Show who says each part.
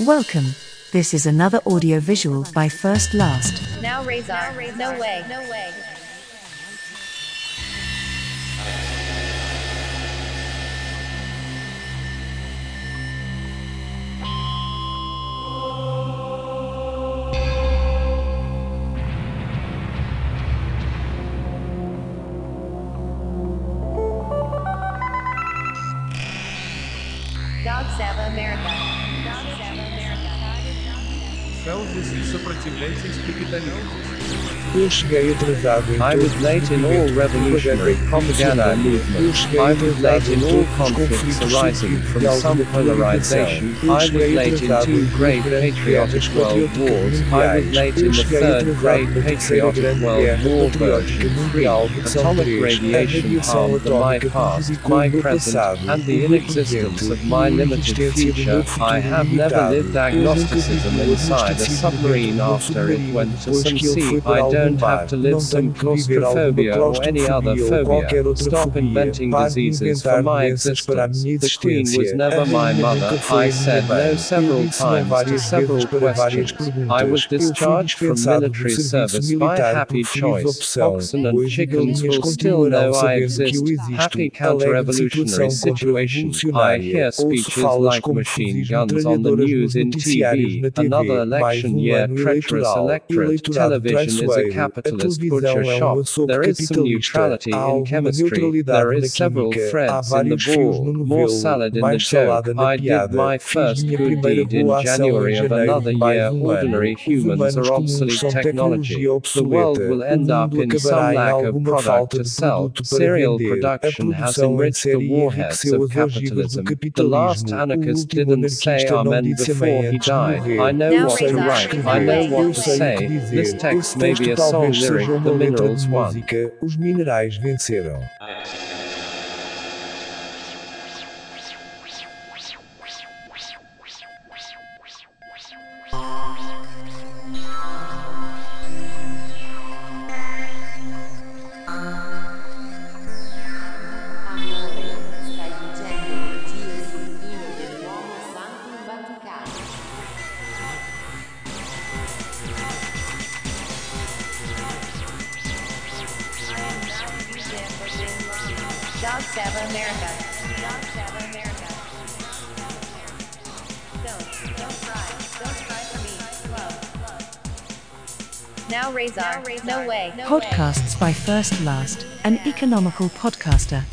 Speaker 1: Welcome. This is another audio visual by First Last.
Speaker 2: Now Razor. No way. No way. Dog Sava America. Dog Sava America.
Speaker 3: Felves e sопротивляйтесь капитализму.
Speaker 4: Eu cheguei atrasado em
Speaker 5: I was
Speaker 4: todos
Speaker 5: late
Speaker 4: os
Speaker 5: in all
Speaker 4: movimentos
Speaker 5: revolutionary
Speaker 4: de
Speaker 5: propaganda
Speaker 4: Eu
Speaker 5: movements.
Speaker 4: cheguei
Speaker 5: I was late
Speaker 4: atrasado
Speaker 5: in
Speaker 4: em
Speaker 5: all
Speaker 4: todos os
Speaker 5: conflicts
Speaker 4: conflitos
Speaker 5: arising
Speaker 4: surgidos
Speaker 5: from
Speaker 4: de
Speaker 5: some
Speaker 4: alguma polarização.
Speaker 5: polarization.
Speaker 4: Eu
Speaker 5: I was
Speaker 4: cheguei
Speaker 5: late in
Speaker 4: atrasado
Speaker 5: two
Speaker 4: em
Speaker 5: great
Speaker 4: grandes
Speaker 5: patriotic
Speaker 4: guerras
Speaker 5: world
Speaker 4: patrióticas
Speaker 5: wars. I was
Speaker 4: mundiais.
Speaker 5: late
Speaker 4: Eu
Speaker 5: in the
Speaker 4: cheguei
Speaker 5: third
Speaker 4: atrasado
Speaker 5: great
Speaker 4: na terceira
Speaker 5: patriotic
Speaker 4: grande
Speaker 5: world
Speaker 4: guerra
Speaker 5: war
Speaker 4: patriótica
Speaker 5: version
Speaker 4: mundial,
Speaker 5: three.
Speaker 4: versão
Speaker 5: Atomic
Speaker 4: 3. A
Speaker 5: radiation
Speaker 4: radiação
Speaker 5: harmed the my
Speaker 4: atómica
Speaker 5: past,
Speaker 4: prejudicou
Speaker 5: my
Speaker 4: o meu
Speaker 5: present,
Speaker 4: passado,
Speaker 5: and the
Speaker 4: o meu
Speaker 5: inexistence
Speaker 4: presente
Speaker 5: of my
Speaker 4: e a
Speaker 5: limited
Speaker 4: existência do meu
Speaker 5: future.
Speaker 4: futuro
Speaker 5: I have never
Speaker 4: limitado.
Speaker 5: lived
Speaker 4: Eu nunca
Speaker 5: agnosticism
Speaker 4: vivi o
Speaker 5: inside
Speaker 4: agnosticismo
Speaker 5: submarine
Speaker 4: um
Speaker 5: after it went to some sea. I don't have to live some
Speaker 4: tenho que viver alguma
Speaker 5: claustrophobia or any other
Speaker 4: claustrofobia ou qualquer
Speaker 5: phobia. Stop inventing diseases for my
Speaker 4: doenças para a minha
Speaker 5: existence. The Queen was never my mother. I said no several
Speaker 4: Eu disse não
Speaker 5: times to several
Speaker 4: vezes para várias
Speaker 5: questions. I was discharged from military service by happy choice. Oxen and chickens will still know I exist. Happy counter-revolutionary situation. I hear speeches like machine guns on the news in TV. Another election
Speaker 4: um
Speaker 5: year, treacherous electorate. Television is a capitalist butcher
Speaker 4: um
Speaker 5: shop. There is some neutrality in chemistry. There
Speaker 4: na
Speaker 5: several threads in the ball. More salad in the joke. I did my first good deed in
Speaker 4: boa ação em
Speaker 5: January of another year.
Speaker 4: um.
Speaker 5: Ordinary humans are obsolete technology. The world will end up in some lack of product to sell. Serial production has enriched the warheads of
Speaker 4: as ogivas do
Speaker 5: capitalism. The last anarchist didn't say amen before he died. I know what to
Speaker 2: Razor,
Speaker 5: write.
Speaker 2: no
Speaker 5: I know
Speaker 2: way,
Speaker 5: what
Speaker 2: no
Speaker 5: to
Speaker 2: way.
Speaker 5: say.
Speaker 4: dizer.
Speaker 5: This text
Speaker 4: Esse
Speaker 5: may be a
Speaker 4: texto
Speaker 5: song
Speaker 4: talvez
Speaker 5: lyric.
Speaker 4: seja uma
Speaker 5: The
Speaker 4: letra
Speaker 5: Minerals
Speaker 4: de
Speaker 5: one.
Speaker 4: música. Os minerais venceram.
Speaker 2: Dog America. Dog America. Don't. Don't cry. Don't cry for me. Love. Now Razor. No way. No way.
Speaker 1: Podcasts by First Last, an economical podcaster.